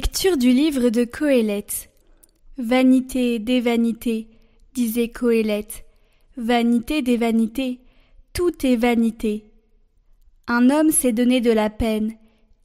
Lecture du livre de Coëlette. Vanité des vanités, disait Coëlette. Vanité des vanités, tout est vanité. Un homme s'est donné de la peine,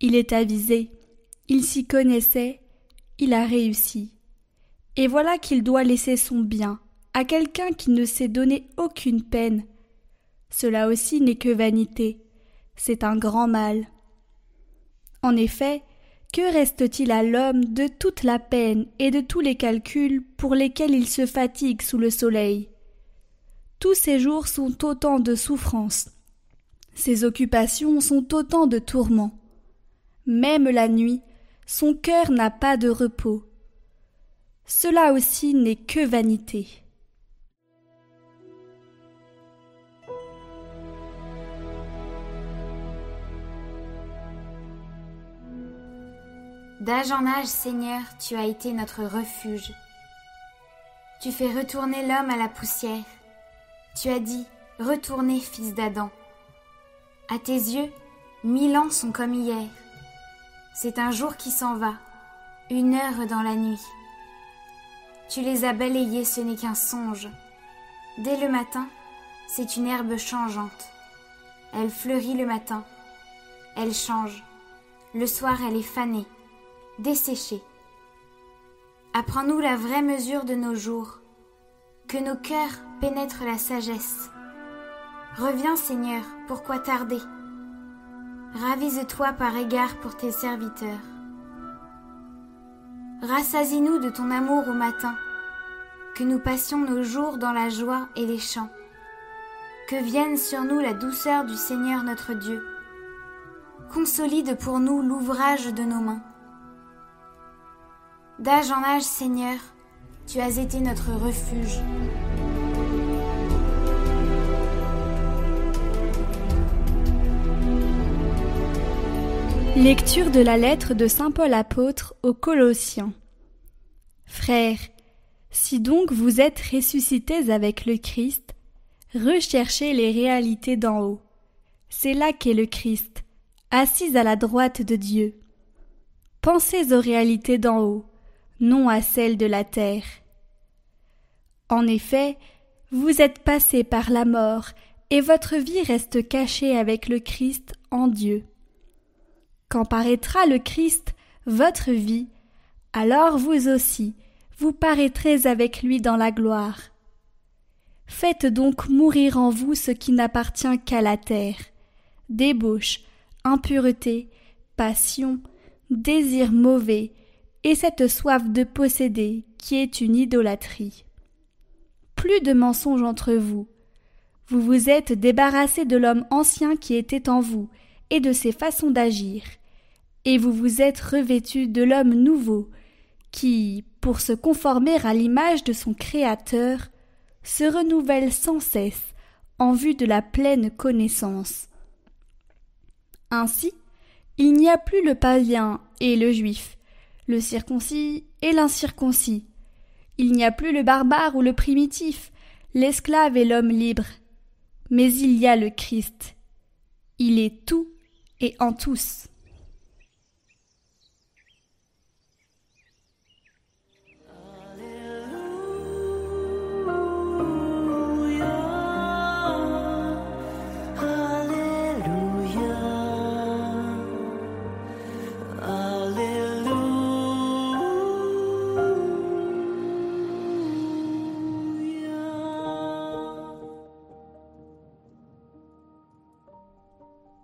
il est avisé, il s'y connaissait, il a réussi. Et voilà qu'il doit laisser son bien à quelqu'un qui ne s'est donné aucune peine. Cela aussi n'est que vanité, c'est un grand mal. En effet, que reste-t-il à l'homme de toute la peine et de tous les calculs pour lesquels il se fatigue sous le soleil? Tous ses jours sont autant de souffrances, ses occupations sont autant de tourments. Même la nuit, son cœur n'a pas de repos. Cela aussi n'est que vanité. D'âge en âge, Seigneur, tu as été notre refuge. Tu fais retourner l'homme à la poussière. Tu as dit, Retournez, fils d'Adam. À tes yeux, mille ans sont comme hier. C'est un jour qui s'en va, une heure dans la nuit. Tu les as balayés, ce n'est qu'un songe. Dès le matin, c'est une herbe changeante. Elle fleurit le matin, elle change. Le soir, elle est fanée desséchés. Apprends-nous la vraie mesure de nos jours, que nos cœurs pénètrent la sagesse. Reviens, Seigneur, pourquoi tarder Ravise-toi par égard pour tes serviteurs. Rassasie-nous de ton amour au matin, que nous passions nos jours dans la joie et les chants. Que vienne sur nous la douceur du Seigneur notre Dieu. Consolide pour nous l'ouvrage de nos mains. D'âge en âge, Seigneur, tu as été notre refuge. Lecture de la lettre de Saint Paul apôtre aux Colossiens. Frères, si donc vous êtes ressuscités avec le Christ, recherchez les réalités d'en haut. C'est là qu'est le Christ, assis à la droite de Dieu. Pensez aux réalités d'en haut non à celle de la terre. En effet, vous êtes passé par la mort, et votre vie reste cachée avec le Christ en Dieu. Quand paraîtra le Christ, votre vie, alors vous aussi, vous paraîtrez avec lui dans la gloire. Faites donc mourir en vous ce qui n'appartient qu'à la terre débauche, impureté, passion, désir mauvais, et cette soif de posséder qui est une idolâtrie. Plus de mensonges entre vous. Vous vous êtes débarrassé de l'homme ancien qui était en vous et de ses façons d'agir, et vous vous êtes revêtu de l'homme nouveau qui, pour se conformer à l'image de son Créateur, se renouvelle sans cesse en vue de la pleine connaissance. Ainsi, il n'y a plus le païen et le juif, le circoncis et l'incirconcis. Il n'y a plus le barbare ou le primitif, l'esclave et l'homme libre. Mais il y a le Christ. Il est tout et en tous.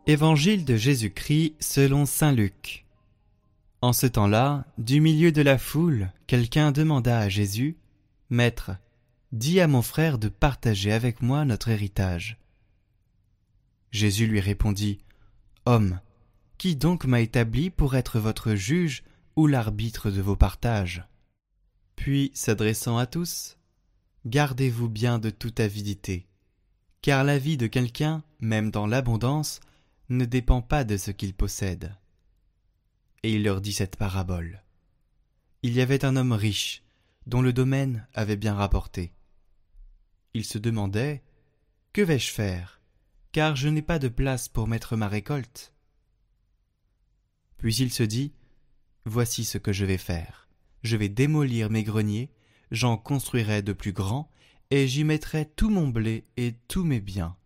Évangile de Jésus-Christ selon Saint Luc. En ce temps-là, du milieu de la foule, quelqu'un demanda à Jésus, Maître, dis à mon frère de partager avec moi notre héritage. Jésus lui répondit, Homme, qui donc m'a établi pour être votre juge ou l'arbitre de vos partages? Puis, s'adressant à tous, Gardez-vous bien de toute avidité, car la vie de quelqu'un, même dans l'abondance, ne dépend pas de ce qu'il possède. Et il leur dit cette parabole. Il y avait un homme riche, dont le domaine avait bien rapporté. Il se demandait Que vais-je faire car je n'ai pas de place pour mettre ma récolte? Puis il se dit Voici ce que je vais faire. Je vais démolir mes greniers, j'en construirai de plus grands, et j'y mettrai tout mon blé et tous mes biens.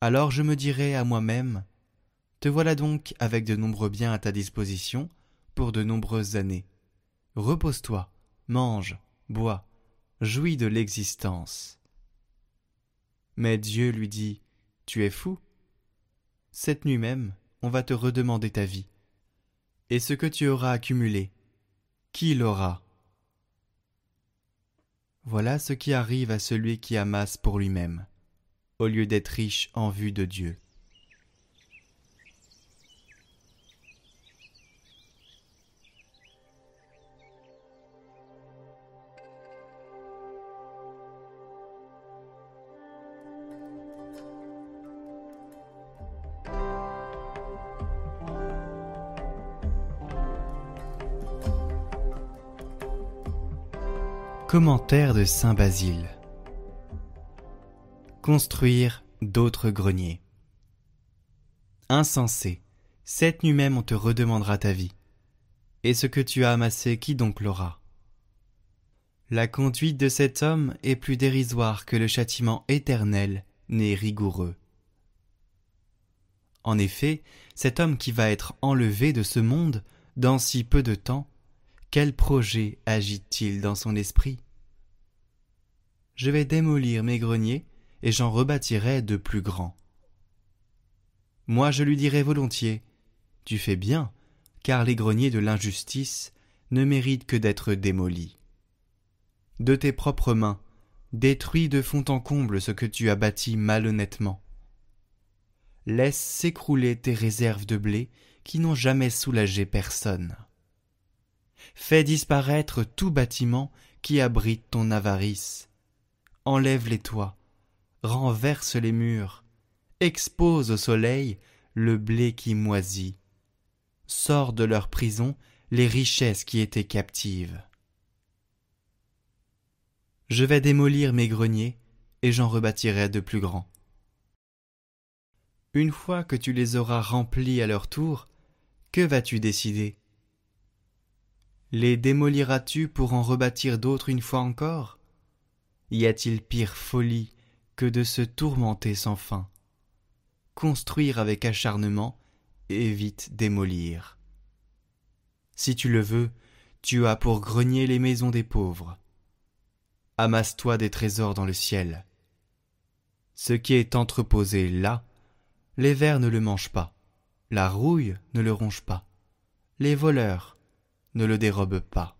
Alors je me dirai à moi-même, Te voilà donc avec de nombreux biens à ta disposition pour de nombreuses années. Repose-toi, mange, bois, jouis de l'existence. Mais Dieu lui dit, Tu es fou. Cette nuit même, on va te redemander ta vie. Et ce que tu auras accumulé, qui l'aura? Voilà ce qui arrive à celui qui amasse pour lui-même, au lieu d'être riche en vue de Dieu. Commentaire de Saint Basile Construire d'autres greniers. Insensé, cette nuit même on te redemandera ta vie. Et ce que tu as amassé, qui donc l'aura? La conduite de cet homme est plus dérisoire que le châtiment éternel n'est rigoureux. En effet, cet homme qui va être enlevé de ce monde dans si peu de temps quel projet agite-t-il dans son esprit? Je vais démolir mes greniers et j'en rebâtirai de plus grands. Moi je lui dirai volontiers Tu fais bien, car les greniers de l'injustice ne méritent que d'être démolis. De tes propres mains, détruis de fond en comble ce que tu as bâti malhonnêtement. Laisse s'écrouler tes réserves de blé qui n'ont jamais soulagé personne. Fais disparaître tout bâtiment qui abrite ton avarice. Enlève les toits, renverse les murs, expose au soleil le blé qui moisit. Sors de leur prison les richesses qui étaient captives. Je vais démolir mes greniers et j'en rebâtirai de plus grands. Une fois que tu les auras remplis à leur tour, que vas-tu décider? Les démoliras-tu pour en rebâtir d'autres une fois encore? Y a-t-il pire folie de se tourmenter sans fin Construire avec acharnement et vite démolir. Si tu le veux, tu as pour grenier les maisons des pauvres. Amasse-toi des trésors dans le ciel. Ce qui est entreposé là, les vers ne le mangent pas, la rouille ne le ronge pas, les voleurs ne le dérobe pas.